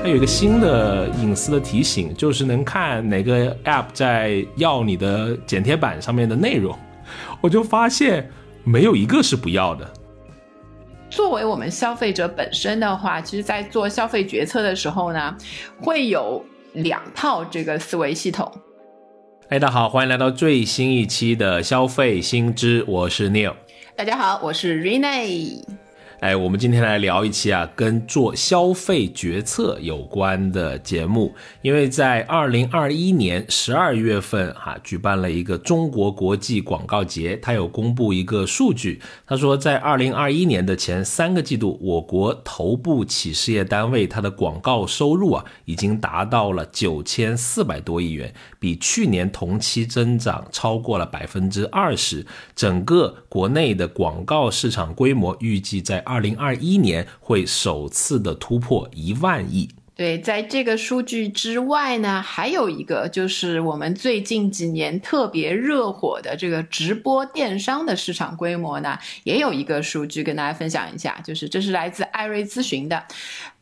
还有一个新的隐私的提醒，就是能看哪个 App 在要你的剪贴板上面的内容，我就发现没有一个是不要的。作为我们消费者本身的话，其实，在做消费决策的时候呢，会有两套这个思维系统。哎，大家好，欢迎来到最新一期的消费新知，我是 Neil。大家好，我是 Rene。哎，我们今天来聊一期啊，跟做消费决策有关的节目。因为在二零二一年十二月份哈，举办了一个中国国际广告节，它有公布一个数据，他说在二零二一年的前三个季度，我国头部企事业单位它的广告收入啊，已经达到了九千四百多亿元，比去年同期增长超过了百分之二十。整个国内的广告市场规模预计在二零二一年会首次的突破一万亿。对，在这个数据之外呢，还有一个就是我们最近几年特别热火的这个直播电商的市场规模呢，也有一个数据跟大家分享一下，就是这是来自艾瑞咨询的，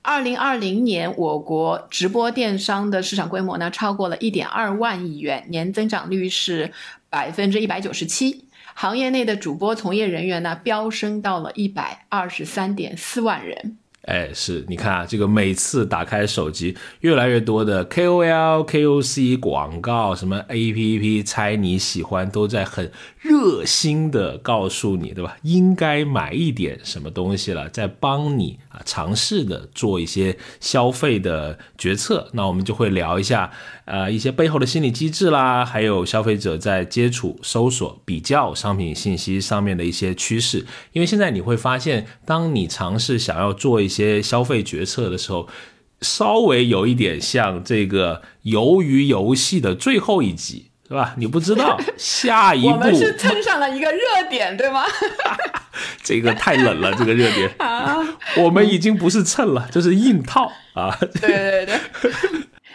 二零二零年我国直播电商的市场规模呢，超过了一点二万亿元，年增长率是百分之一百九十七。行业内的主播从业人员呢，飙升到了一百二十三点四万人。哎，是你看啊，这个每次打开手机，越来越多的 KOL、KOC 广告，什么 APP 猜你喜欢，都在很热心的告诉你，对吧？应该买一点什么东西了，在帮你啊尝试的做一些消费的决策。那我们就会聊一下，呃，一些背后的心理机制啦，还有消费者在接触、搜索、比较商品信息上面的一些趋势。因为现在你会发现，当你尝试想要做一些消费决策的时候，稍微有一点像这个鱿鱼游戏的最后一集，是吧？你不知道 下一步，我们是蹭上了一个热点，对吗？这个太冷了，这个热点 啊，我们已经不是蹭了，这是硬套啊！对对对，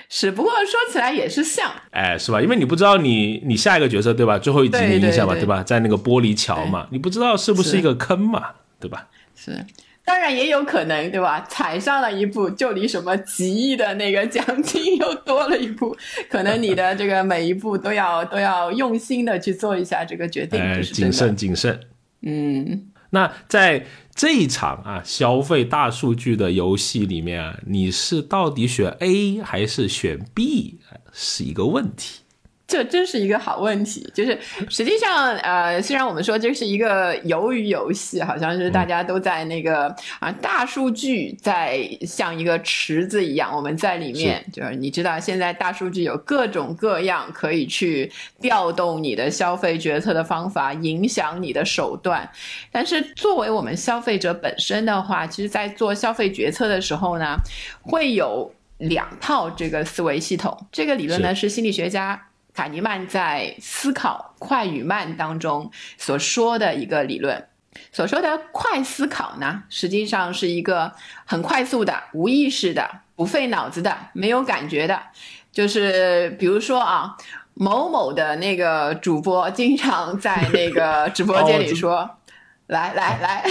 是。不过说起来也是像，哎，是吧？因为你不知道你你下一个角色，对吧？最后一集你印象嘛，对吧？在那个玻璃桥嘛，你不知道是不是一个坑嘛，对吧？是。当然也有可能，对吧？踩上了一步，就离什么几亿的那个奖金又多了一步。可能你的这个每一步都要都要用心的去做一下这个决定，谨慎谨慎。嗯，那在这一场啊消费大数据的游戏里面啊，你是到底选 A 还是选 B，是一个问题。这真是一个好问题，就是实际上，呃，虽然我们说这是一个鱿鱼游戏，好像是大家都在那个啊，大数据在像一个池子一样，我们在里面，就是你知道，现在大数据有各种各样可以去调动你的消费决策的方法，影响你的手段。但是作为我们消费者本身的话，其实，在做消费决策的时候呢，会有两套这个思维系统。这个理论呢，是心理学家。卡尼曼在《思考快与慢》当中所说的一个理论，所说的快思考呢，实际上是一个很快速的、无意识的、不费脑子的、没有感觉的。就是比如说啊，某某的那个主播经常在那个直播间里说。来来来，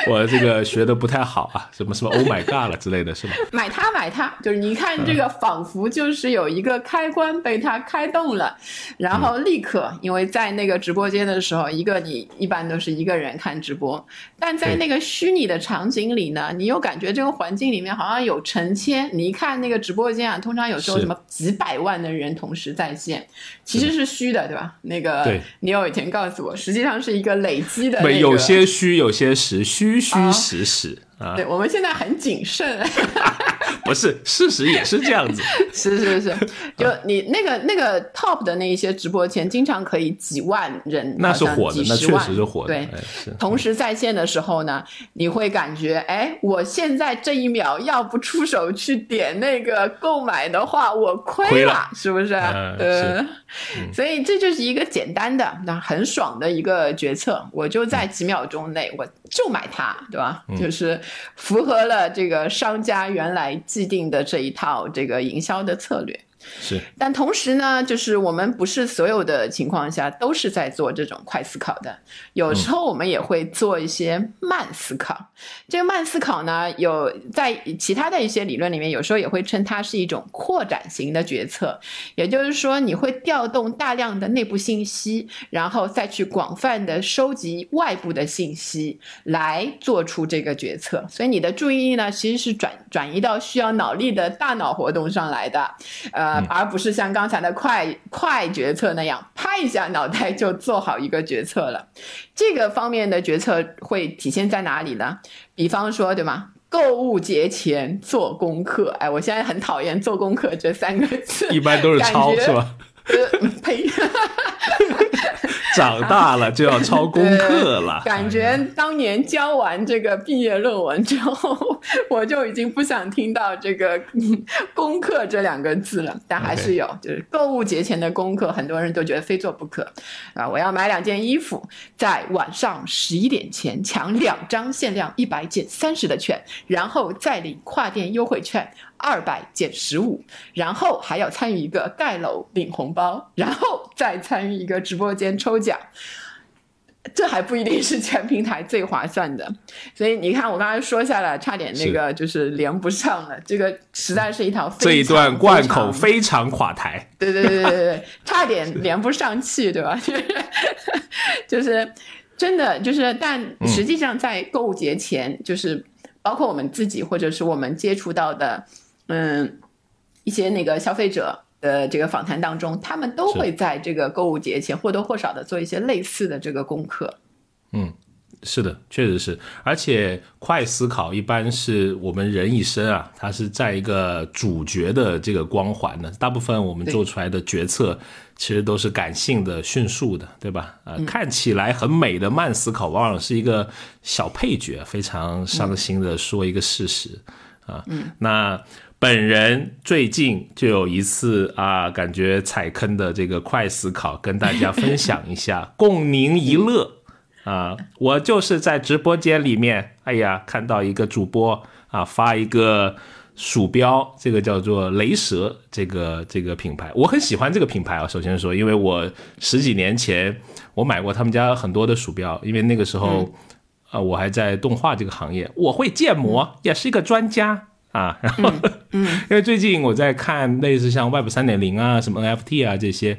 我这个学的不太好啊，什么什么 Oh my God 了之类的是吗？买它买它，就是你看这个，仿佛就是有一个开关被它开动了，然后立刻，因为在那个直播间的时候，一个你一般都是一个人看直播，但在那个虚拟的场景里呢，你又感觉这个环境里面好像有成千，你一看那个直播间啊，通常有时候什么几百万的人同时在线，其实是虚的，对吧？那个你有以前告诉我，实际上是一个累积的那个。有些虚，有些实，虚虚虚实实啊。对，我们现在很谨慎。不是，事实也是这样子。是是是，就你那个那个 top 的那一些直播间，经常可以几万人，那是火的，那确实是火的。对，同时在线的时候呢，你会感觉，哎，我现在这一秒要不出手去点那个购买的话，我亏了，是不是？呃，所以这就是一个简单的、那很爽的一个决策，我就在几秒钟内，我就买它，对吧？就是符合了这个商家原来。既定的这一套这个营销的策略，是，但同时呢，就是我们不是所有的情况下都是在做这种快思考的，有时候我们也会做一些慢思考。这个慢思考呢，有在其他的一些理论里面，有时候也会称它是一种扩展型的决策，也就是说，你会调动大量的内部信息，然后再去广泛的收集外部的信息，来做出这个决策。所以你的注意力呢，其实是转转移到需要脑力的大脑活动上来的，呃。而不是像刚才的快快决策那样，拍一下脑袋就做好一个决策了。这个方面的决策会体现在哪里呢？比方说，对吗？购物节前做功课。哎，我现在很讨厌“做功课”这三个字，一般都是抄，是吧？呃，呸！长大了就要抄功课了。感觉当年交完这个毕业论文之后，我就已经不想听到这个“功课”这两个字了。但还是有，就是购物节前的功课，很多人都觉得非做不可啊！我要买两件衣服，在晚上十一点前抢两张限量一百减三十的券，然后再领跨店优惠券。二百减十五，然后还要参与一个盖楼领红包，然后再参与一个直播间抽奖，这还不一定是全平台最划算的。所以你看，我刚才说下来，差点那个就是连不上了。这个实在是一条这一段贯口非常垮台。对对对对对，差点连不上气，对吧？就是真的就是，但实际上在购物节前，就是包括我们自己或者是我们接触到的。嗯，一些那个消费者的这个访谈当中，他们都会在这个购物节前或多或少的做一些类似的这个功课。嗯，是的，确实是。而且快思考一般是我们人一生啊，它是在一个主角的这个光环的。大部分我们做出来的决策其实都是感性的、迅速的，对吧？呃，看起来很美的慢思考，往往是一个小配角，非常伤心的说一个事实啊。嗯，那。本人最近就有一次啊，感觉踩坑的这个快思考，跟大家分享一下，共您一乐 啊。我就是在直播间里面，哎呀，看到一个主播啊发一个鼠标，这个叫做雷蛇，这个这个品牌，我很喜欢这个品牌啊。首先说，因为我十几年前我买过他们家很多的鼠标，因为那个时候啊我还在动画这个行业，我会建模，也是一个专家。啊，然后，嗯，因为最近我在看类似像 Web 三点零啊，什么 NFT 啊这些，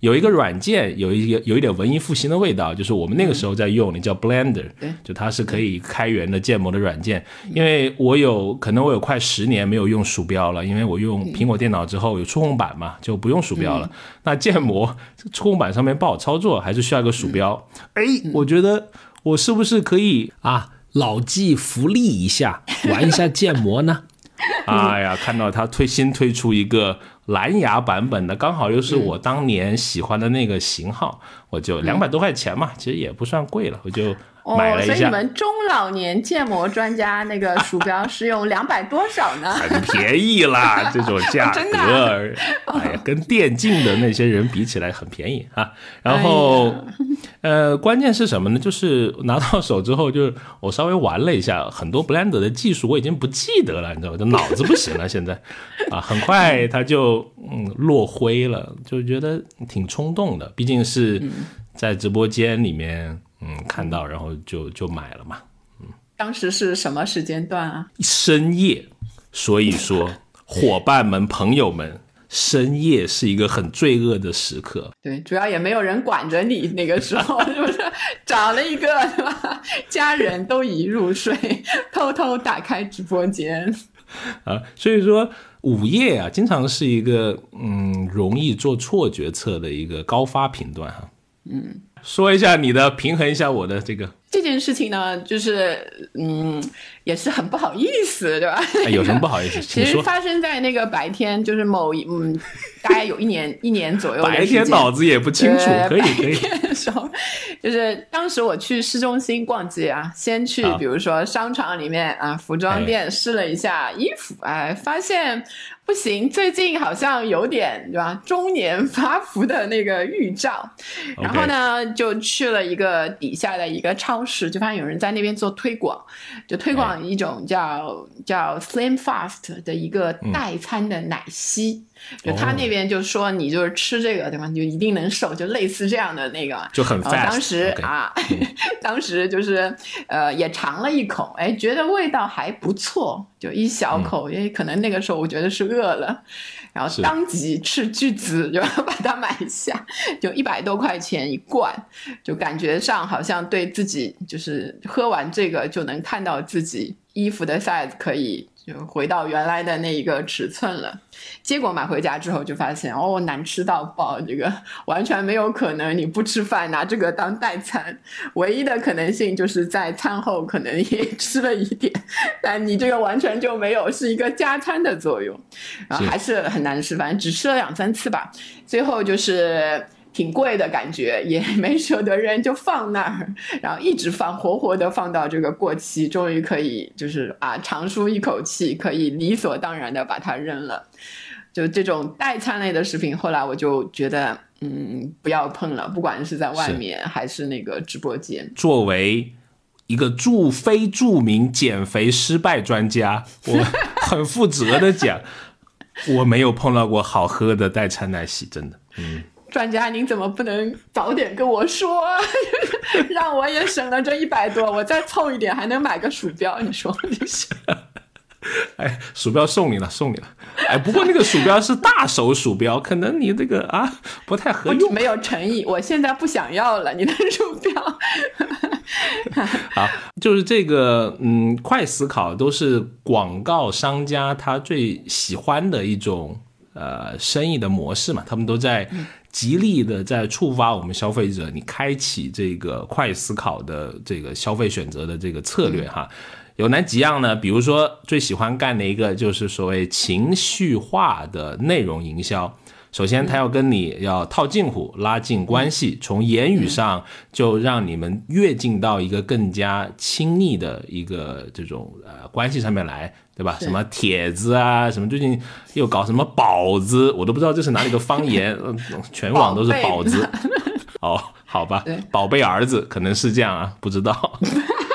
有一个软件有一个有一点文艺复兴的味道，就是我们那个时候在用，的叫 Blender，就它是可以开源的建模的软件。因为我有可能我有快十年没有用鼠标了，因为我用苹果电脑之后有触控板嘛，就不用鼠标了。那建模触控板上面不好操作，还是需要一个鼠标。哎，我觉得我是不是可以啊，老骥伏枥一下，玩一下建模呢？哎呀，看到他推新推出一个蓝牙版本的，刚好又是我当年喜欢的那个型号，我就两百多块钱嘛，其实也不算贵了，我就。买了一下，所以你们中老年建模专家那个 鼠标是用两百多少呢？很便宜啦，这种价 格，哎呀，跟电竞的那些人比起来很便宜啊。然后，呃，关键是什么呢？就是拿到手之后，就是我稍微玩了一下，很多 Blender 的技术我已经不记得了，你知道吗？就脑子不行了，现在啊，很快它就嗯落灰了，就觉得挺冲动的，毕竟是在直播间里面。嗯，看到然后就就买了嘛。嗯，当时是什么时间段啊？深夜，所以说伙伴们、朋友们，深夜是一个很罪恶的时刻。对，主要也没有人管着你，那个时候是不是？找了一个是吧？家人都已入睡，偷偷打开直播间。啊，所以说午夜啊，经常是一个嗯容易做错决策的一个高发频段哈。嗯。说一下你的，平衡一下我的这个。这件事情呢，就是嗯，也是很不好意思，对吧？有什么不好意思？其实发生在那个白天，就是某一嗯，大概有一年 一年左右。白天脑子也不清楚，可以可以。时候，就是当时我去市中心逛街啊，先去比如说商场里面啊，服装店试了一下衣服，哎，发现。不行，最近好像有点对吧？中年发福的那个预兆。然后呢，就去了一个底下的一个超市，就发现有人在那边做推广，就推广一种叫叫 Slim Fast 的一个代餐的奶昔。就他那边就说你就是吃这个对吧？你就一定能瘦，就类似这样的那个，就很 fast。当时啊，当时就是呃也尝了一口，哎，觉得味道还不错，就一小口，因为可能那个时候我觉得是饿了。然后当即斥巨资就要把它买下，就一百多块钱一罐，就感觉上好像对自己就是喝完这个就能看到自己衣服的 size 可以。就回到原来的那一个尺寸了，结果买回家之后就发现哦难吃到爆，这个完全没有可能。你不吃饭拿这个当代餐，唯一的可能性就是在餐后可能也吃了一点，但你这个完全就没有是一个加餐的作用，然后还是很难吃，反正只吃了两三次吧，最后就是。挺贵的感觉，也没舍得扔，就放那儿，然后一直放，活活的放到这个过期，终于可以就是啊长舒一口气，可以理所当然的把它扔了。就这种代餐类的食品，后来我就觉得，嗯，不要碰了，不管是在外面还是那个直播间。作为一个著非著名减肥失败专家，我很负责的讲，我没有碰到过好喝的代餐奶昔，真的，嗯。专家，您怎么不能早点跟我说，让我也省了这一百多，我再凑一点还能买个鼠标？你说 你是？哎，鼠标送你了，送你了。哎，不过那个鼠标是大手鼠标，可能你这个啊不太合用，没有诚意。我现在不想要了你的鼠标。好，就是这个，嗯，快思考都是广告商家他最喜欢的一种呃生意的模式嘛，他们都在。极力的在触发我们消费者，你开启这个快思考的这个消费选择的这个策略哈，有哪几样呢？比如说最喜欢干的一个就是所谓情绪化的内容营销。首先，他要跟你要套近乎，拉近关系，从言语上就让你们跃进到一个更加亲密的一个这种呃关系上面来。对吧？什么帖子啊？什么最近又搞什么宝子？我都不知道这是哪里的方言，全网都是宝子。哦，好吧，宝贝儿子可能是这样啊，不知道。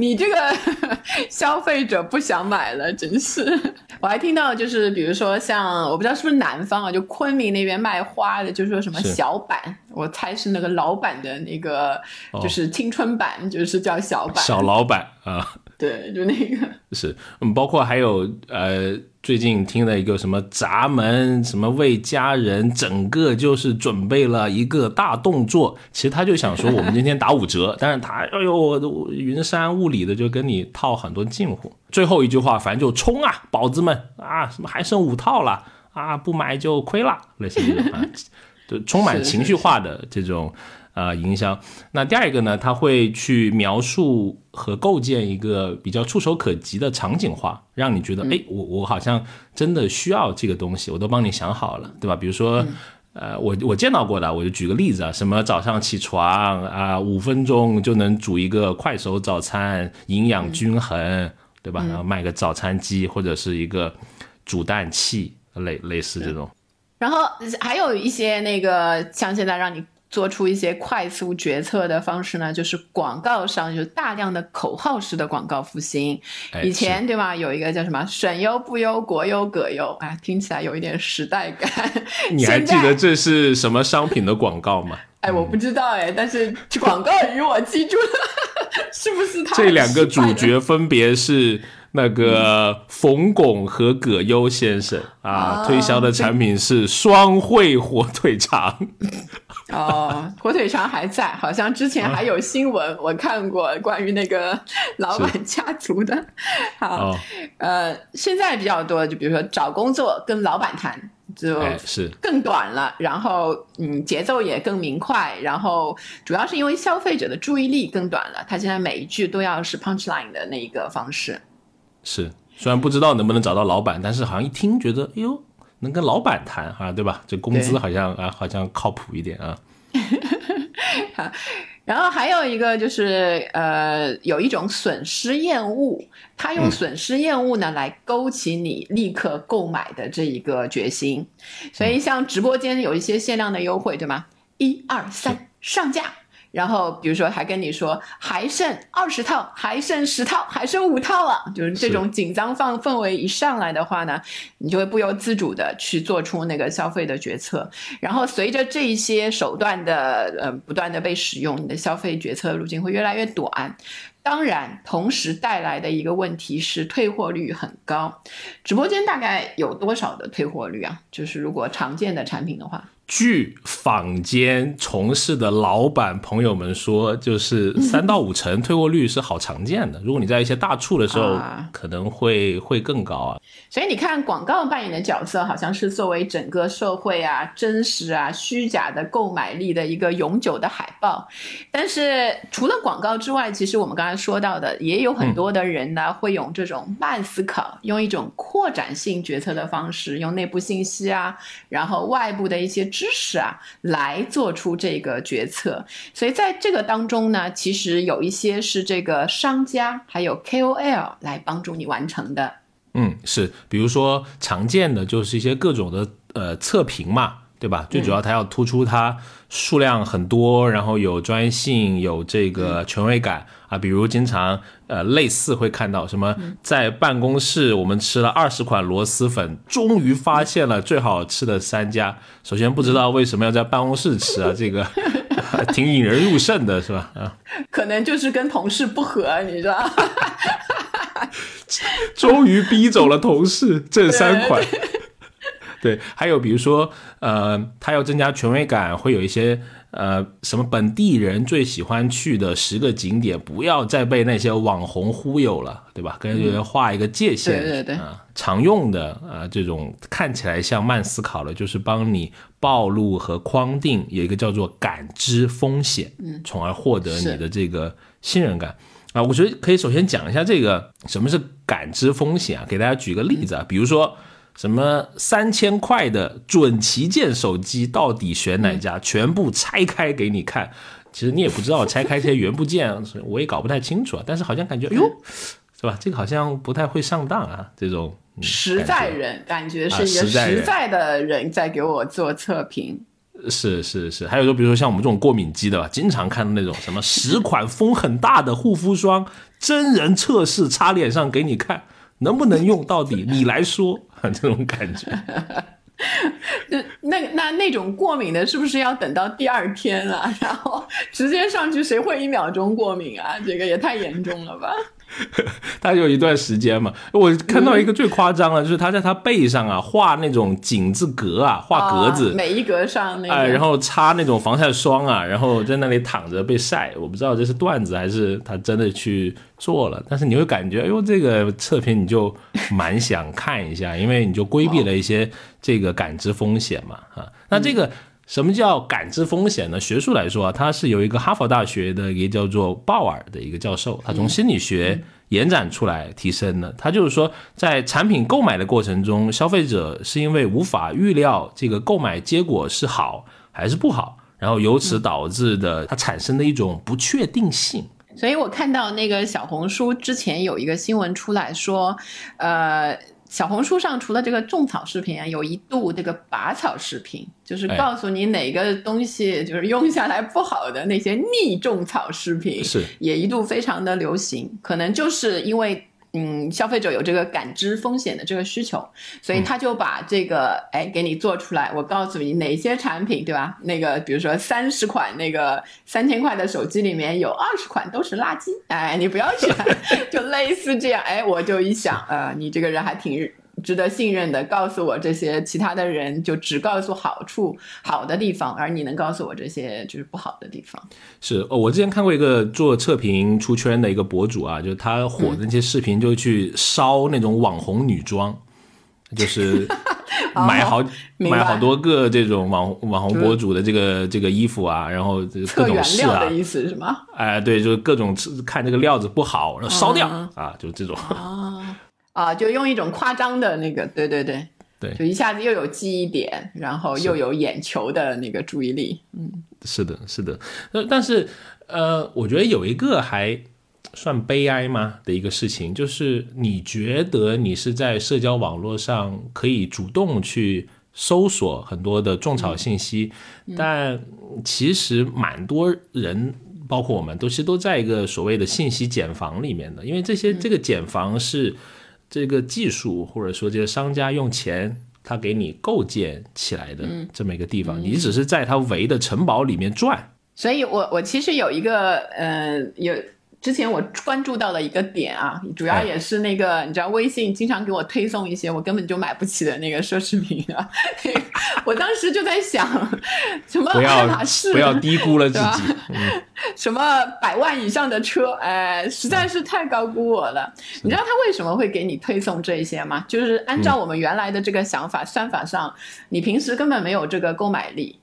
你这个 消费者不想买了，真是。我还听到，就是比如说像我不知道是不是南方啊，就昆明那边卖花的，就说什么小板，我猜是那个老板的那个，就是青春版，就是叫小板。小老板啊。对，就那个。是，嗯，包括还有呃，最近听了一个什么闸门，什么为家人整个就是准备了一个大动作，其实他就想说我们今天打五折，但是他哎呦云山雾里的就跟你套很多近乎，最后一句话反正就冲啊，宝子们啊，什么还剩五套了啊，不买就亏了，类似这种啊，就充满情绪化的这种。啊，营销。那第二个呢，他会去描述和构建一个比较触手可及的场景化，让你觉得，哎，我我好像真的需要这个东西，我都帮你想好了，对吧？比如说，呃，我我见到过的，我就举个例子啊，什么早上起床啊，五分钟就能煮一个快手早餐，营养均衡，对吧？然后卖个早餐机或者是一个煮蛋器，类类似这种。然后还有一些那个，像现在让你。做出一些快速决策的方式呢，就是广告上有大量的口号式的广告复兴。以前对吧？有一个叫什么“省优不优，国优葛优”，啊，听起来有一点时代感。你还记得这是什么商品的广告吗？哎，我不知道哎，但是广告语我记住了，是不是他？这两个主角分别是。那个 冯巩和葛优先生啊，推销的产品是双汇火腿肠。哦，火腿肠还在，好像之前还有新闻，我看过关于那个老板家族的。好，呃，现在比较多，就比如说找工作跟老板谈，就是。更短了，然后嗯，节奏也更明快，然后主要是因为消费者的注意力更短了，他现在每一句都要是 punch line 的那一个方式。是，虽然不知道能不能找到老板，但是好像一听觉得，哎呦，能跟老板谈啊，对吧？这工资好像啊，好像靠谱一点啊。好，然后还有一个就是，呃，有一种损失厌恶，他用损失厌恶呢来勾起你立刻购买的这一个决心。所以像直播间有一些限量的优惠，对吗？一二三，上架。然后比如说还跟你说还剩二十套，还剩十套，还剩五套了，就是这种紧张放氛围一上来的话呢，你就会不由自主的去做出那个消费的决策。然后随着这一些手段的呃不断的被使用，你的消费决策路径会越来越短。当然，同时带来的一个问题是退货率很高。直播间大概有多少的退货率啊？就是如果常见的产品的话。据坊间从事的老板朋友们说，就是三到五成退货率是好常见的。如果你在一些大促的时候，可能会会更高啊。所以你看，广告扮演的角色好像是作为整个社会啊真实啊虚假的购买力的一个永久的海报。但是除了广告之外，其实我们刚才说到的，也有很多的人呢会用这种慢思考，用一种扩展性决策的方式，用内部信息啊，然后外部的一些。知识啊，来做出这个决策，所以在这个当中呢，其实有一些是这个商家还有 KOL 来帮助你完成的。嗯，是，比如说常见的就是一些各种的呃测评嘛，对吧？最主要它要突出它数量很多，然后有专业性，有这个权威感。啊，比如经常呃类似会看到什么，在办公室我们吃了二十款螺蛳粉，终于发现了最好吃的三家。首先不知道为什么要在办公室吃啊，这个 挺引人入胜的，是吧？啊，可能就是跟同事不和，你知道？终于逼走了同事，这三款。对，还有比如说呃，他要增加权威感，会有一些。呃，什么本地人最喜欢去的十个景点，不要再被那些网红忽悠了，对吧？跟人画一个界限。对对对。啊，常用的啊，这种看起来像慢思考的，就是帮你暴露和框定，有一个叫做感知风险，嗯，从而获得你的这个信任感。啊，我觉得可以首先讲一下这个什么是感知风险啊，给大家举个例子啊，比如说。什么三千块的准旗舰手机到底选哪家？全部拆开给你看，其实你也不知道拆开这些元部件，我也搞不太清楚啊。但是好像感觉，哎呦，是吧？这个好像不太会上当啊。这种 实在人感觉是一个实在的人在给我做测评。是是是，还有说，比如说像我们这种过敏肌的吧，经常看到那种什么 十款风很大的护肤霜，真人测试擦脸上给你看。能不能用到底？你来说，这种感觉。那那那那种过敏的，是不是要等到第二天啊？然后直接上去，谁会一秒钟过敏啊？这个也太严重了吧！他有一段时间嘛，我看到一个最夸张的，就是他在他背上啊画那种井字格啊，画格子，每一格上那，哎，然后擦那种防晒霜啊，然后在那里躺着被晒。我不知道这是段子还是他真的去做了，但是你会感觉，哎呦，这个测评你就蛮想看一下，因为你就规避了一些这个感知风险嘛，啊，那这个。什么叫感知风险呢？学术来说啊，它是由一个哈佛大学的一个叫做鲍尔的一个教授，他从心理学延展出来提升的。他就是说，在产品购买的过程中，消费者是因为无法预料这个购买结果是好还是不好，然后由此导致的它产生的一种不确定性。所以我看到那个小红书之前有一个新闻出来说，呃。小红书上除了这个种草视频啊，有一度这个拔草视频，就是告诉你哪个东西就是用下来不好的那些逆种草视频，是也一度非常的流行，可能就是因为。嗯，消费者有这个感知风险的这个需求，所以他就把这个哎给你做出来。我告诉你哪些产品，对吧？那个比如说三十款那个三千块的手机里面有二十款都是垃圾，哎，你不要选，就类似这样。哎，我就一想，呃，你这个人还挺。值得信任的，告诉我这些其他的人就只告诉好处好的地方，而你能告诉我这些就是不好的地方。是哦，我之前看过一个做测评出圈的一个博主啊，就是他火的那些视频，就去烧那种网红女装，就是 买好买好多个这种网网红博主的这个这个衣服啊，然后各种试啊，的意思是吗？哎，对，就是各种看这个料子不好，然后烧掉啊，就这种啊。啊，就用一种夸张的那个，对对对，对，就一下子又有记忆点，然后又有眼球的那个注意力，嗯，是的，是的，呃，但是呃，我觉得有一个还算悲哀吗的一个事情，就是你觉得你是在社交网络上可以主动去搜索很多的种草信息，但其实蛮多人，包括我们，都其实都在一个所谓的信息茧房里面的，因为这些这个茧房是这个技术或者说这个商家用钱他给你构建起来的这么一个地方，你只是在他围的城堡里面转。所以我我其实有一个呃有。之前我关注到了一个点啊，主要也是那个，你知道微信经常给我推送一些我根本就买不起的那个奢侈品啊。我当时就在想，什么爱马仕，不要低估了自己，什么百万以上的车，哎，实在是太高估我了。你知道他为什么会给你推送这些吗？就是按照我们原来的这个想法算法上，你平时根本没有这个购买力。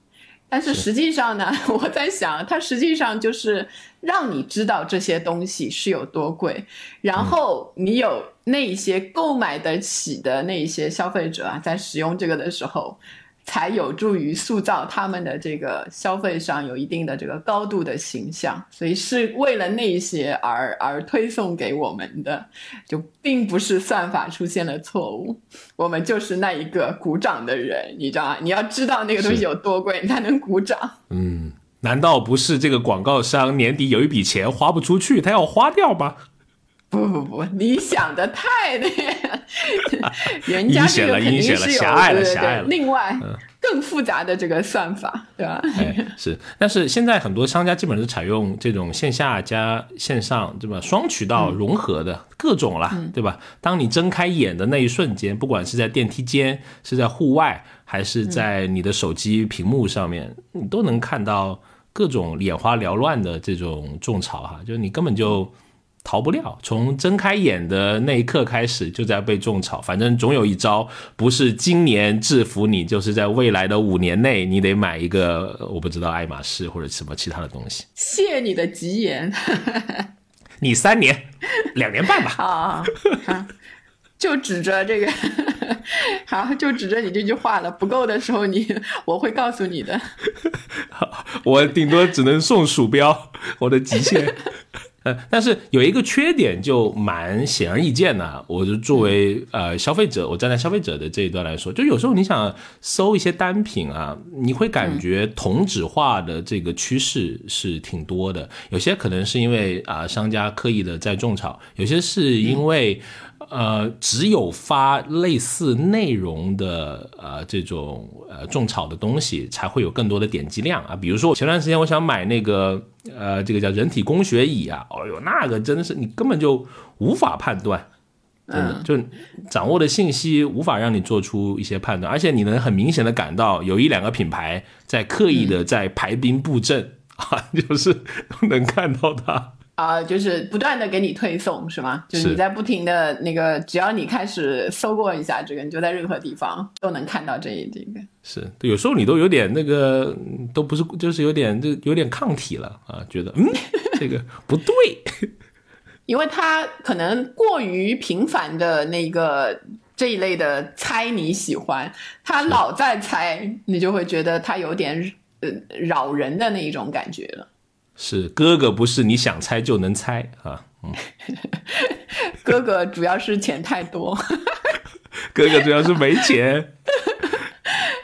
但是实际上呢，我在想，它实际上就是让你知道这些东西是有多贵，然后你有那一些购买得起的那一些消费者啊，在使用这个的时候。才有助于塑造他们的这个消费上有一定的这个高度的形象，所以是为了那些而而推送给我们的，就并不是算法出现了错误，我们就是那一个鼓掌的人，你知道吗？你要知道那个东西有多贵，你才能鼓掌。嗯，难道不是这个广告商年底有一笔钱花不出去，他要花掉吗？不不不，你想的太那个，人家这个肯定是有对对对，另外更复杂的这个算法，对吧？哎 是，但是现在很多商家基本是采用这种线下加线上，对吧？双渠道融合的各种啦，对吧？当你睁开眼的那一瞬间，不管是在电梯间，是在户外，还是在你的手机屏幕上面，你都能看到各种眼花缭乱的这种种草哈，就是你根本就。逃不了，从睁开眼的那一刻开始就在被种草。反正总有一招，不是今年制服你，就是在未来的五年内，你得买一个我不知道爱马仕或者什么其他的东西。谢你的吉言，你三年、两年半吧。啊，就指着这个，好，就指着你这句话了。不够的时候，你我会告诉你的。我顶多只能送鼠标，我的极限。呃，但是有一个缺点就蛮显而易见的，我就作为呃消费者，我站在消费者的这一端来说，就有时候你想搜一些单品啊，你会感觉同质化的这个趋势是挺多的，有些可能是因为啊商家刻意的在种草，有些是因为。呃，只有发类似内容的呃这种呃种草的东西，才会有更多的点击量啊。比如说前段时间我想买那个呃这个叫人体工学椅啊，哦呦那个真的是你根本就无法判断，真的就掌握的信息无法让你做出一些判断，而且你能很明显的感到有一两个品牌在刻意的在排兵布阵 啊，就是能看到它。啊，就是不断的给你推送，是吗？就是你在不停的那个，只要你开始搜过一下这个，你就在任何地方都能看到这一这个。是，有时候你都有点那个，都不是，就是有点就有点抗体了啊，觉得嗯，这个不对，因为他可能过于频繁的那个这一类的猜你喜欢，他老在猜，你就会觉得他有点呃扰人的那一种感觉了。是哥哥不是你想猜就能猜啊，嗯，哥哥主要是钱太多，哥哥主要是没钱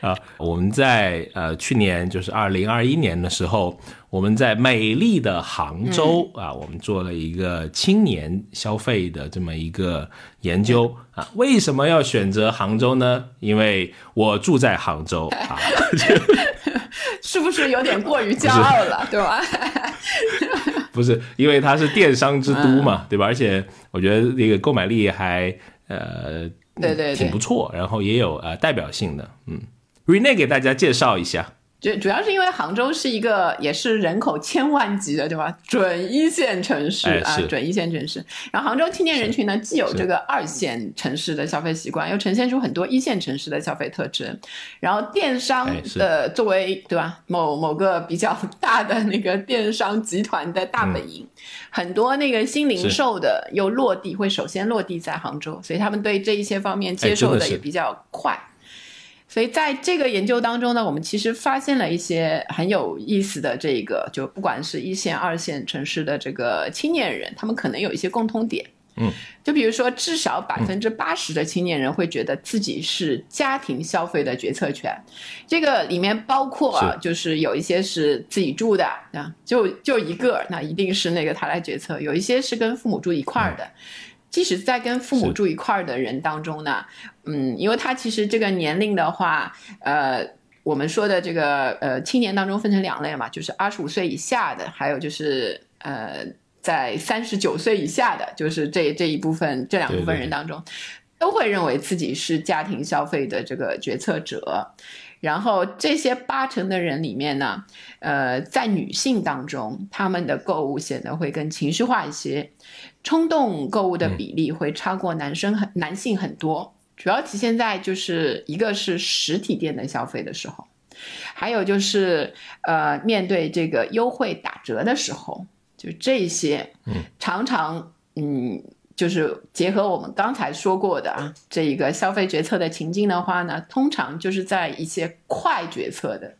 啊。我们在呃去年就是二零二一年的时候，我们在美丽的杭州啊，我们做了一个青年消费的这么一个研究 啊。为什么要选择杭州呢？因为我住在杭州啊。是不是有点过于骄傲了，对吧？不是，因为它是电商之都嘛，对吧？而且我觉得那个购买力还呃，对对，挺不错，然后也有呃代表性的。嗯，Rene 给大家介绍一下。主主要是因为杭州是一个也是人口千万级的，对吧？准一线城市啊，准一线城市。然后杭州青年人群呢，既有这个二线城市的消费习惯，又呈现出很多一线城市的消费特征。然后电商的作为对吧，某某个比较 大的那个电商集团的大本营，很多那个新零售的又落地会首先落地在杭州，所以他们对这一些方面接受的也比较快。所以在这个研究当中呢，我们其实发现了一些很有意思的这个，就不管是一线、二线城市的这个青年人，他们可能有一些共通点。嗯，就比如说，至少百分之八十的青年人会觉得自己是家庭消费的决策权，这个里面包括啊就是有一些是自己住的啊，就就一个，那一定是那个他来决策；有一些是跟父母住一块儿的，即使在跟父母住一块儿的人当中呢，嗯，因为他其实这个年龄的话，呃，我们说的这个呃青年当中分成两类嘛，就是二十五岁以下的，还有就是呃。在三十九岁以下的，就是这这一部分这两部分人当中，都会认为自己是家庭消费的这个决策者。然后这些八成的人里面呢，呃，在女性当中，他们的购物显得会更情绪化一些，冲动购物的比例会超过男生很男性很多。主要体现在就是一个是实体店的消费的时候，还有就是呃，面对这个优惠打折的时候。就这些，常常，嗯，就是结合我们刚才说过的啊，这一个消费决策的情境的话呢，通常就是在一些快决策的、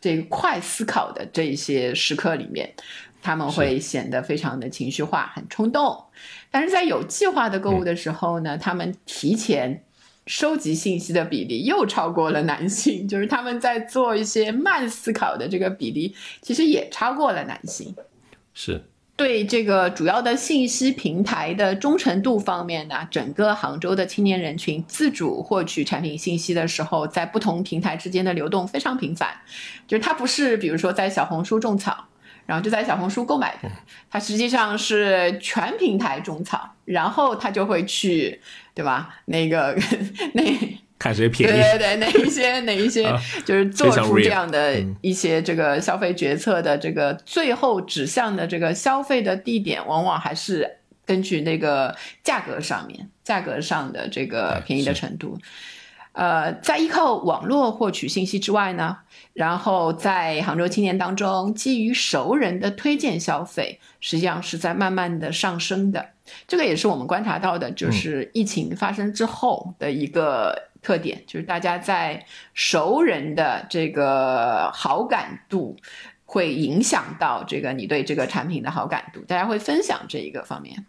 这个快思考的这一些时刻里面，他们会显得非常的情绪化、很冲动。但是在有计划的购物的时候呢，他们提前收集信息的比例又超过了男性，就是他们在做一些慢思考的这个比例，其实也超过了男性。是对这个主要的信息平台的忠诚度方面呢，整个杭州的青年人群自主获取产品信息的时候，在不同平台之间的流动非常频繁，就是它不是比如说在小红书种草，然后就在小红书购买的，他实际上是全平台种草，然后他就会去，对吧？那个那。看谁便宜？对对对，哪一些哪一些就是做出这样的一些这个消费决策的这个最后指向的这个消费的地点，往往还是根据那个价格上面价格上的这个便宜的程度。呃，在依靠网络获取信息之外呢，然后在杭州青年当中，基于熟人的推荐消费，实际上是在慢慢的上升的。这个也是我们观察到的，就是疫情发生之后的一个。特点就是大家在熟人的这个好感度会影响到这个你对这个产品的好感度，大家会分享这一个方面。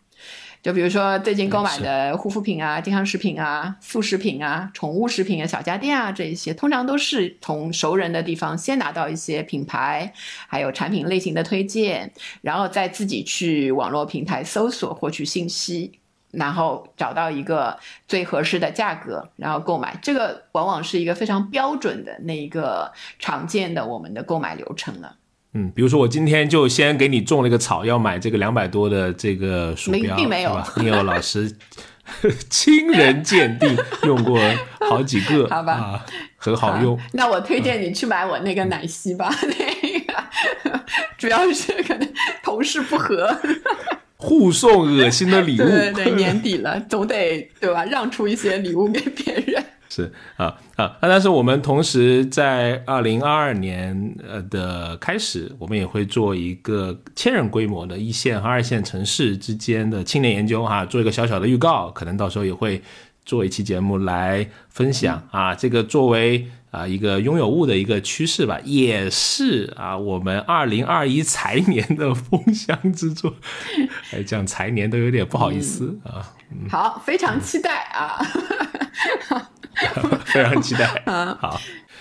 就比如说最近购买的护肤品啊、健康食品啊、速食品啊、宠物食品啊、小家电啊这一些，通常都是从熟人的地方先拿到一些品牌还有产品类型的推荐，然后再自己去网络平台搜索获取信息。然后找到一个最合适的价格，然后购买，这个往往是一个非常标准的那一个常见的我们的购买流程了。嗯，比如说我今天就先给你种了一个草，要买这个两百多的这个鼠标，并没有，你有老师 亲人鉴定，用过好几个，好吧，很好用。那我推荐你去买我那个奶昔吧，那个主要是可能同事不和。互送恶心的礼物，对对，年底了，总得对吧？让出一些礼物给别人。是啊啊，那但是我们同时在二零二二年呃的开始，我们也会做一个千人规模的一线和二线城市之间的青年研究哈，做一个小小的预告，可能到时候也会做一期节目来分享啊，这个作为。啊，一个拥有物的一个趋势吧，也是啊，我们二零二一财年的风向之作。哎，讲财年都有点不好意思啊。好，非常期待啊，非常期待。好，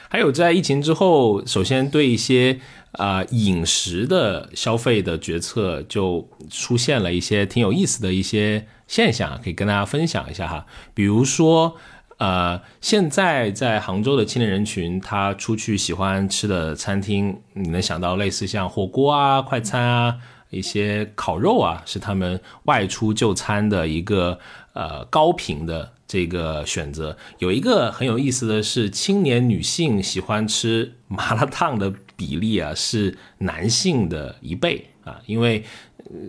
还有在疫情之后，首先对一些啊饮食的消费的决策，就出现了一些挺有意思的一些现象，可以跟大家分享一下哈，比如说。呃，现在在杭州的青年人群，他出去喜欢吃的餐厅，你能想到类似像火锅啊、快餐啊、一些烤肉啊，是他们外出就餐的一个呃高频的这个选择。有一个很有意思的是，青年女性喜欢吃麻辣烫的比例啊，是男性的一倍啊，因为。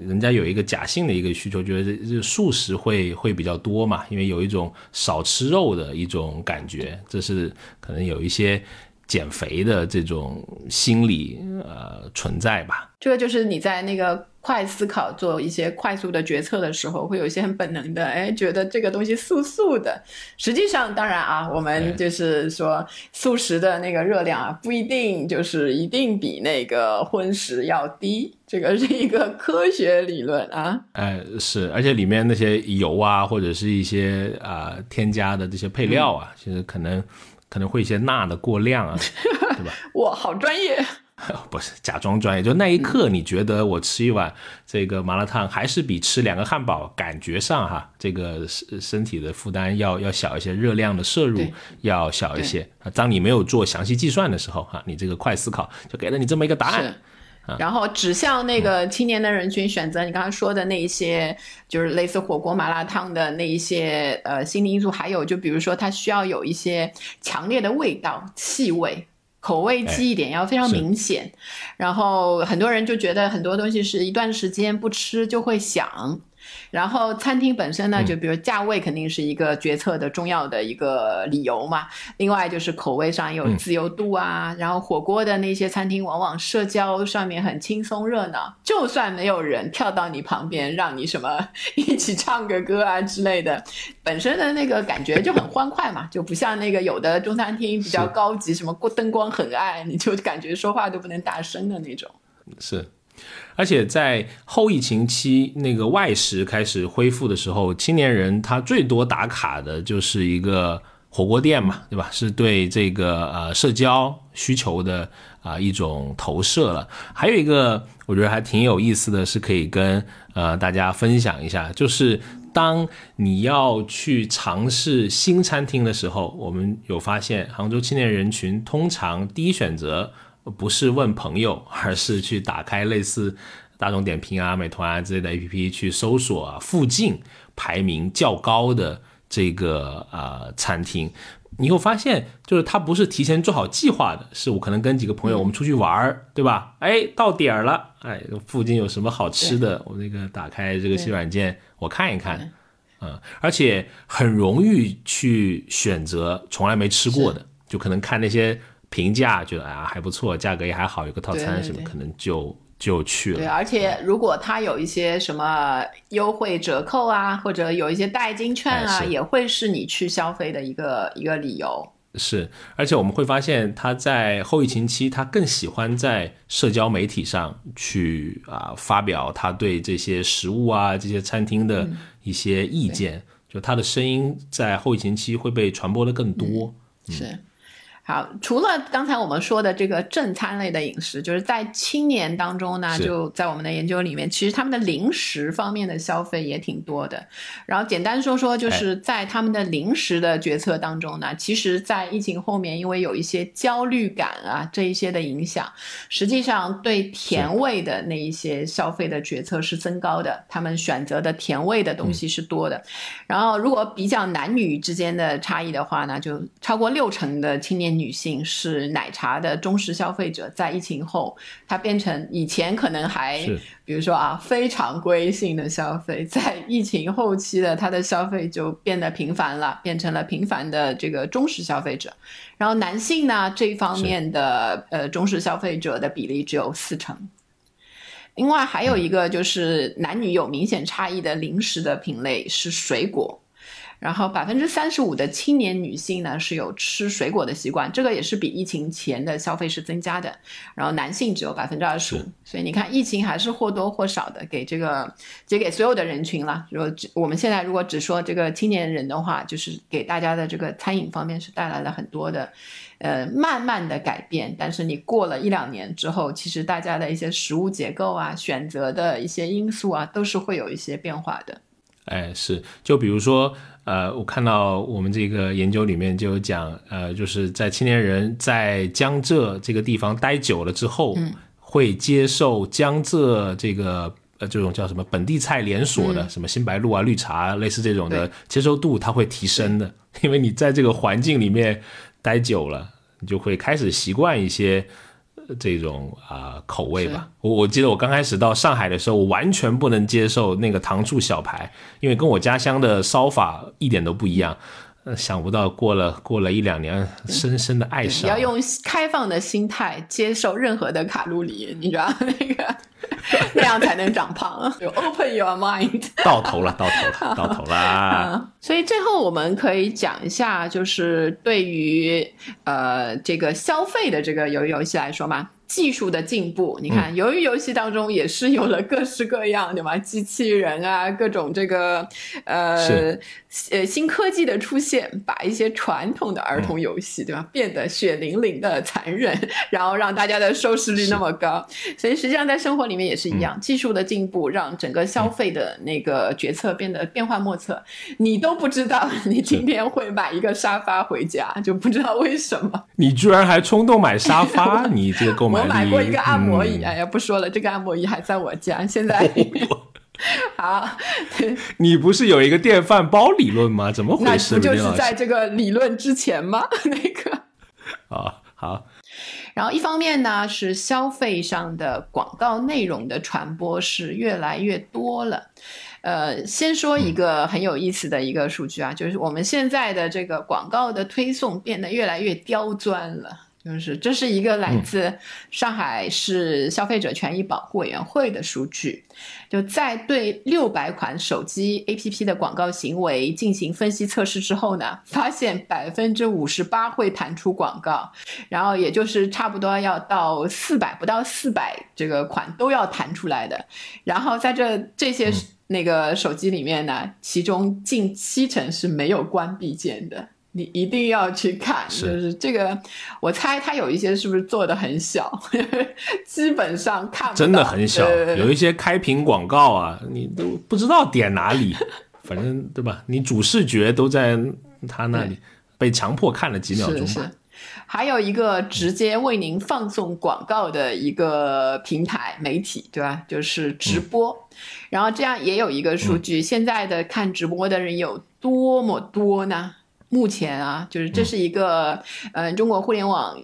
人家有一个假性的一个需求，觉得这素食会会比较多嘛，因为有一种少吃肉的一种感觉，这是可能有一些减肥的这种心理呃存在吧。这个就是你在那个快思考、做一些快速的决策的时候，会有一些很本能的，哎，觉得这个东西素素的。实际上，当然啊，我们就是说素食的那个热量啊，不一定就是一定比那个荤食要低。这个是一个科学理论啊。哎，是，而且里面那些油啊，或者是一些啊添加的这些配料啊，其实可能可能会一些钠的过量啊，对吧？哇，好专业。不是假装专业，就那一刻你觉得我吃一碗这个麻辣烫，还是比吃两个汉堡感觉上哈，这个身身体的负担要要小一些，热量的摄入要小一些啊。当你没有做详细计算的时候哈，你这个快思考就给了你这么一个答案。然后指向那个青年的人群选择你刚刚说的那一些，就是类似火锅、麻辣烫的那一些呃心理因素，还有就比如说它需要有一些强烈的味道、气味。口味记忆点要非常明显，然后很多人就觉得很多东西是一段时间不吃就会想。然后餐厅本身呢，就比如价位肯定是一个决策的重要的一个理由嘛。另外就是口味上有自由度啊。然后火锅的那些餐厅往往社交上面很轻松热闹，就算没有人跳到你旁边让你什么 一起唱个歌啊之类的，本身的那个感觉就很欢快嘛，就不像那个有的中餐厅比较高级，什么过灯光很暗，你就感觉说话都不能大声的那种。是。而且在后疫情期，那个外食开始恢复的时候，青年人他最多打卡的就是一个火锅店嘛，对吧？是对这个呃社交需求的啊一种投射了。还有一个我觉得还挺有意思的是，可以跟呃大家分享一下，就是当你要去尝试新餐厅的时候，我们有发现杭州青年人群通常第一选择。不是问朋友，而是去打开类似大众点评啊、美团啊之类的 APP 去搜索啊附近排名较高的这个呃餐厅。你会发现，就是他不是提前做好计划的，是我可能跟几个朋友我们出去玩儿，对吧？哎，到点儿了，哎，附近有什么好吃的？我那个打开这个新软件，我看一看，嗯，而且很容易去选择从来没吃过的，就可能看那些。评价觉得啊还不错，价格也还好，有个套餐什么可能就就去了。对，而且如果它有一些什么优惠折扣啊，或者有一些代金券啊，也会是你去消费的一个一个理由。是，而且我们会发现他在后疫情期，他更喜欢在社交媒体上去啊发表他对这些食物啊这些餐厅的一些意见，就他的声音在后疫情期会被传播的更多。是。好，除了刚才我们说的这个正餐类的饮食，就是在青年当中呢，就在我们的研究里面，其实他们的零食方面的消费也挺多的。然后简单说说，就是在他们的零食的决策当中呢，其实，在疫情后面，因为有一些焦虑感啊这一些的影响，实际上对甜味的那一些消费的决策是增高的，他们选择的甜味的东西是多的。然后如果比较男女之间的差异的话呢，就超过六成的青年。女性是奶茶的忠实消费者，在疫情后，它变成以前可能还，比如说啊，非常规性的消费，在疫情后期的它的消费就变得频繁了，变成了频繁的这个忠实消费者。然后男性呢，这一方面的呃忠实消费者的比例只有四成。另外还有一个就是男女有明显差异的零食的品类是水果。然后百分之三十五的青年女性呢是有吃水果的习惯，这个也是比疫情前的消费是增加的。然后男性只有百分之二十五，所以你看疫情还是或多或少的给这个，给给所有的人群了。如果我们现在如果只说这个青年人的话，就是给大家的这个餐饮方面是带来了很多的，呃，慢慢的改变。但是你过了一两年之后，其实大家的一些食物结构啊、选择的一些因素啊，都是会有一些变化的。哎，是，就比如说。呃，我看到我们这个研究里面就有讲，呃，就是在青年人在江浙这个地方待久了之后，会接受江浙这个呃这种叫什么本地菜连锁的，什么新白鹿啊、绿茶类似这种的接受度，它会提升的，因为你在这个环境里面待久了，你就会开始习惯一些。这种啊口味吧，我我记得我刚开始到上海的时候，我完全不能接受那个糖醋小排，因为跟我家乡的烧法一点都不一样。呃想不到过了过了一两年，深深的爱上你。要用开放的心态接受任何的卡路里，你知道那个那样才能长胖。就 open your mind。到头了，到头了，到头了。啊，所以最后我们可以讲一下，就是对于呃这个消费的这个游游戏来说嘛，技术的进步，你看由于游戏当中也是有了各式各样对吧？机器人啊，各种这个呃呃新科技的出现，把一些传统的儿童游戏对吧变得血淋淋的残忍，然后让大家的收视率那么高。所以实际上在生活里面也是一样，技术的进步让整个消费的那个决策变得变幻莫测。你都不知道你今天会买一个沙发回家，就不知道为什么。你居然还冲动买沙发，你这个购买我。买过一个按摩椅，嗯哎呀，不说了，这个按摩椅还在我家，现在 好，你不是有一个电饭煲理论吗？怎么那回事？不就是在这个理论之前吗？那个。啊，好，然后一方面呢，是消费上的广告内容的传播是越来越多了。呃，先说一个很有意思的一个数据啊，就是我们现在的这个广告的推送变得越来越刁钻了。就是这是一个来自上海市消费者权益保护委员会的数据，就在对六百款手机 APP 的广告行为进行分析测试之后呢，发现百分之五十八会弹出广告，然后也就是差不多要到四百不到四百这个款都要弹出来的，然后在这这些那个手机里面呢，其中近七成是没有关闭键的。你一定要去看，就是这个，我猜它有一些是不是做的很小，基本上看不到真的很小，呃有一些开屏广告啊，你都不知道点哪里，反正对吧？你主视觉都在他那里，被强迫看了几秒钟吧。是是，还有一个直接为您放送广告的一个平台媒体，对吧？就是直播。然后这样也有一个数据，现在的看直播的人有多么多呢？目前啊，就是这是一个、呃中国互联网。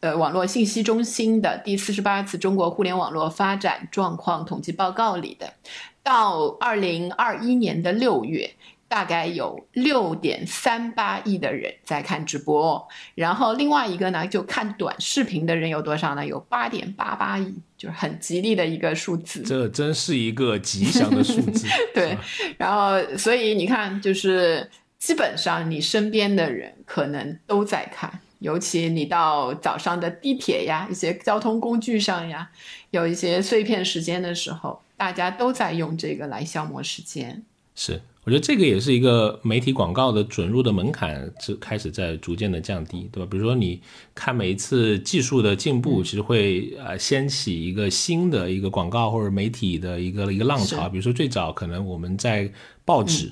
呃，网络信息中心的第四十八次中国互联网络发展状况统计报告里的，到二零二一年的六月，大概有六点三八亿的人在看直播，然后另外一个呢，就看短视频的人有多少呢？有八点八八亿，就是很吉利的一个数字。这真是一个吉祥的数字。对，然后所以你看，就是基本上你身边的人可能都在看，尤其你到早上的地铁呀、一些交通工具上呀，有一些碎片时间的时候，大家都在用这个来消磨时间。是，我觉得这个也是一个媒体广告的准入的门槛，是开始在逐渐的降低，对吧？比如说你看每一次技术的进步，其实会呃掀起一个新的一个广告或者媒体的一个一个浪潮。比如说最早可能我们在报纸，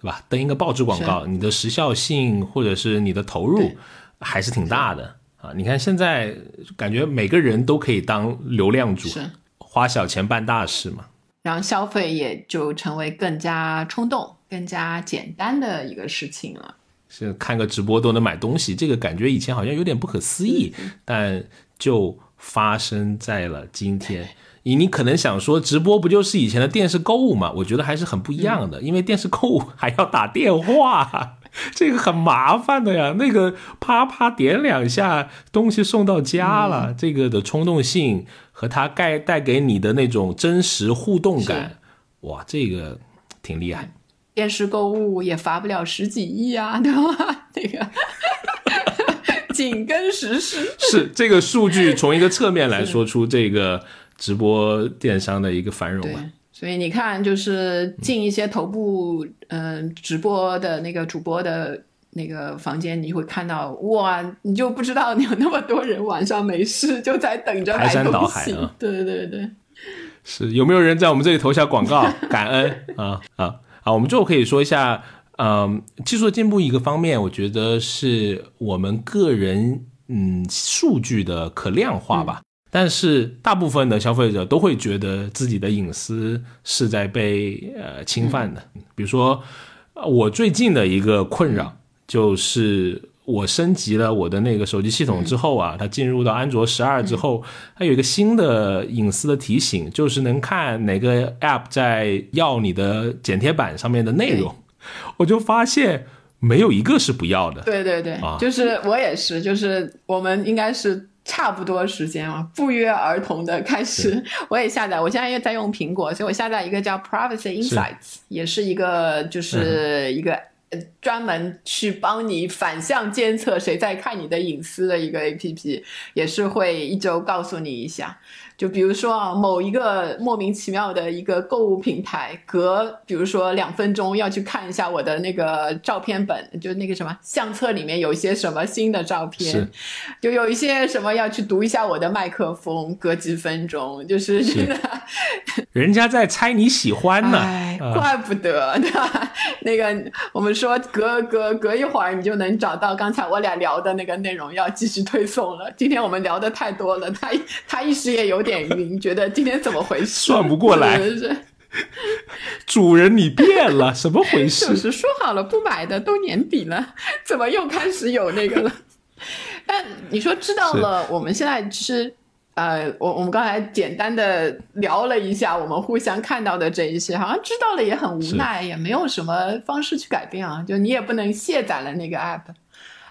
对吧？登一个报纸广告，你的时效性或者是你的投入还是挺大的啊。你看现在感觉每个人都可以当流量主，花小钱办大事嘛。然后消费也就成为更加冲动、更加简单的一个事情了。是看个直播都能买东西，这个感觉以前好像有点不可思议，但就发生在了今天。你你可能想说，直播不就是以前的电视购物嘛？我觉得还是很不一样的，因为电视购物 还要打电话，这个很麻烦的呀。那个啪啪点两下，东西送到家了，这个的冲动性和它带带给你的那种真实互动感，哇，这个挺厉害。电视购物也罚不了十几亿啊，对吧？那个 紧跟时事，是这个数据从一个侧面来说出这个直播电商的一个繁荣对嘛。。所以你看，就是进一些头部嗯、呃直播的那个主播的那个房间，你会看到哇，你就不知道有那么多人晚上没事就在等着排山倒。海啊对对对。是有没有人在我们这里投下广告？感恩啊啊啊！我们最后可以说一下，嗯，技术的进步一个方面，我觉得是我们个人嗯数据的可量化吧。但是大部分的消费者都会觉得自己的隐私是在被呃侵犯的。比如说，呃我最近的一个困扰就是。我升级了我的那个手机系统之后啊，它进入到安卓十二之后，它有一个新的隐私的提醒，就是能看哪个 App 在要你的剪贴板上面的内容。我就发现没有一个是不要的。对对对，啊就是我也是，就是我们应该是差不多时间啊，不约而同的开始，我也下载。我现在又在用苹果，所以我下载一个叫 Privacy Insights，也是一个就是一个。呃专门去帮你反向监测谁在看你的隐私的一个 A P P，也是会一周告诉你一下。就比如说啊，某一个莫名其妙的一个购物平台，隔比如说两分钟要去看一下我的那个照片本，就那个什么相册里面有一些什么新的照片，就有一些什么要去读一下我的麦克风，隔几分钟，就是真的，人家在猜你喜欢呢。怪不得，对吧？那个我们说隔隔隔一会儿你就能找到刚才我俩聊的那个内容，要继续推送了。今天我们聊的太多了，他他一时也有点晕，觉得今天怎么回事，算不过来主人你变了，什么回事就事？是说好了不买的，都年底了，怎么又开始有那个了？但你说知道了，我们现在其实呃，我我们刚才简单的聊了一下我们互相看到的这一些，好像知道了也很无奈，也没有什么方式去改变啊。就你也不能卸载了那个 app，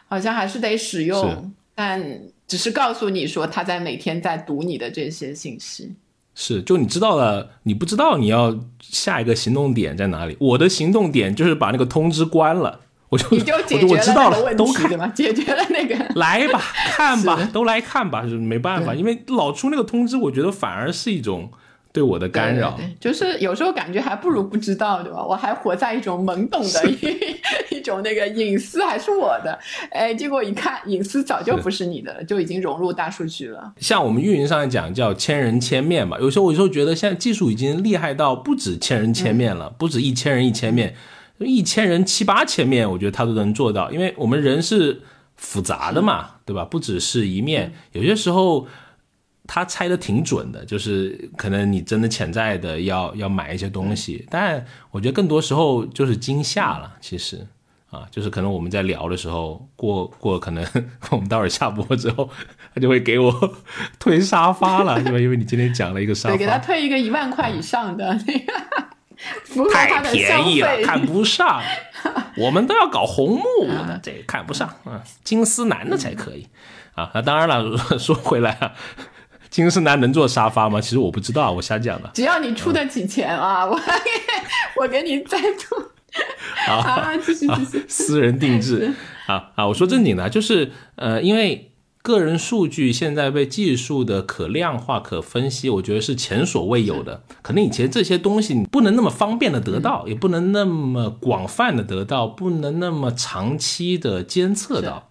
好像还是得使用，但只是告诉你说他在每天在读你的这些信息。是，就你知道了，你不知道你要下一个行动点在哪里。我的行动点就是把那个通知关了，我就你就我解决了就我知道了，问题，都看？解决了那个。来吧，看吧，都来看吧，就是没办法，因为老出那个通知，我觉得反而是一种对我的干扰。对对对就是有时候感觉还不如不知道，对吧？我还活在一种懵懂的一 一种那个隐私还是我的，哎，结果一看隐私早就不是你的了，就已经融入大数据了。像我们运营上来讲叫千人千面嘛，有时候我有时候觉得现在技术已经厉害到不止千人千面了，不止一千人一千面，一千人七八千面，我觉得他都能做到，因为我们人是复杂的嘛，对吧？不只是一面，有些时候。他猜的挺准的，就是可能你真的潜在的要要买一些东西，但我觉得更多时候就是惊吓了，其实啊，就是可能我们在聊的时候，过过可能 我们待会儿下播之后，他就会给我推沙发了，对吧？因为你今天讲了一个沙对，给他，推一个一万块以上的 那个，太便宜了，费。看不上。我们都要搞红木的，这看不上啊，金丝楠的才可以啊。那当然了，说回来啊，金丝楠能做沙发吗？其实我不知道，我瞎讲的。只要你出得起钱啊，我 我给你再做好。啊，继续继续。私人定制啊啊！我说正经的，就是呃，因为个人数据现在被技术的可量化、可分析，我觉得是前所未有的。可能以前这些东西你不能那么方便的得到，也不能那么广泛的得到，不能那么长期的监测到。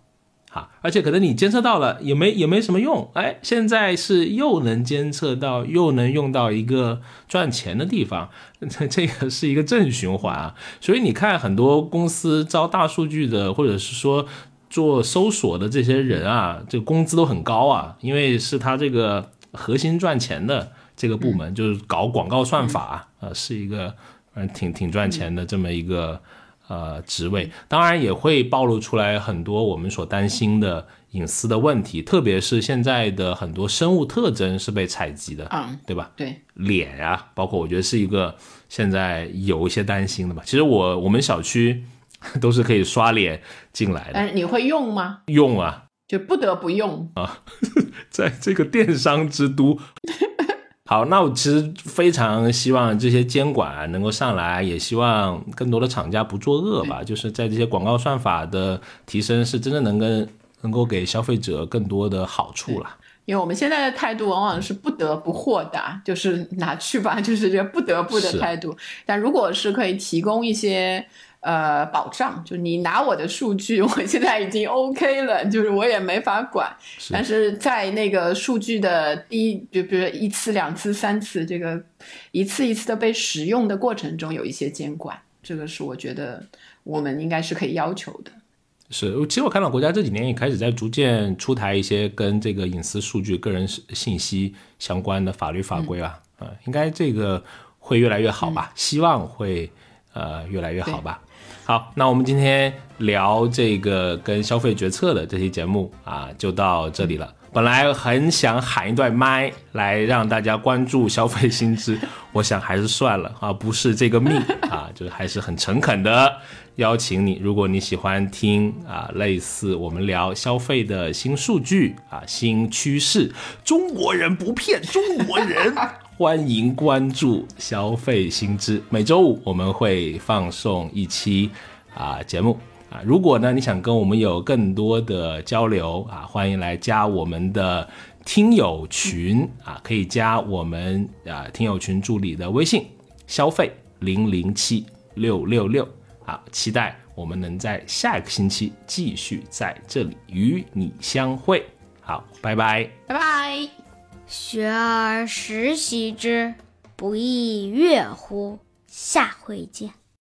啊，而且可能你监测到了也没也没什么用，哎，现在是又能监测到，又能用到一个赚钱的地方，这 这个是一个正循环啊。所以你看，很多公司招大数据的，或者是说做搜索的这些人啊，这个工资都很高啊，因为是他这个核心赚钱的这个部门，就是搞广告算法，呃，是一个嗯挺挺赚钱的这么一个。呃，职位当然也会暴露出来很多我们所担心的隐私的问题，特别是现在的很多生物特征是被采集的，嗯，对吧？对，脸呀、包括我觉得是一个现在有一些担心的吧。其实我我们小区 都是可以刷脸进来的，但是你会用吗？用啊，就不得不用啊。在这个电商之都。好，那我其实非常希望这些监管能够上来，也希望更多的厂家不作恶吧，就是在这些广告算法的提升，是真的能跟能够给消费者更多的好处了。因为我们现在的态度往往是不得不豁达，就是拿去吧，就是这个不得不的态度。但如果是可以提供一些呃保障，就你拿我的数据，我现在已经 OK 了，就是我也没法管。是但是在那个数据的第一，就比如一次、两次、三次，这个一次一次的被使用的过程中，有一些监管，这个是我觉得我们应该是可以要求的。是，其实我看到国家这几年也开始在逐渐出台一些跟这个隐私数据、个人信息相关的法律法规啊，呃，应该这个会越来越好吧？希望会呃越来越好吧？好，那我们今天聊这个跟消费决策的这期节目啊，就到这里了。本来很想喊一段麦来让大家关注消费新知，我想还是算了啊，不是这个命啊，就是还是很诚恳的邀请你，如果你喜欢听啊，类似我们聊消费的新数据啊、新趋势，中国人不骗中国人，欢迎关注消费新知，每周五我们会放送一期啊节目。啊，如果呢你想跟我们有更多的交流啊，欢迎来加我们的听友群啊，可以加我们啊听友群助理的微信，消费零零七六六六。好，期待我们能在下一个星期继续在这里与你相会。好，拜拜，拜拜。学而时习之，不亦说乎？下回见。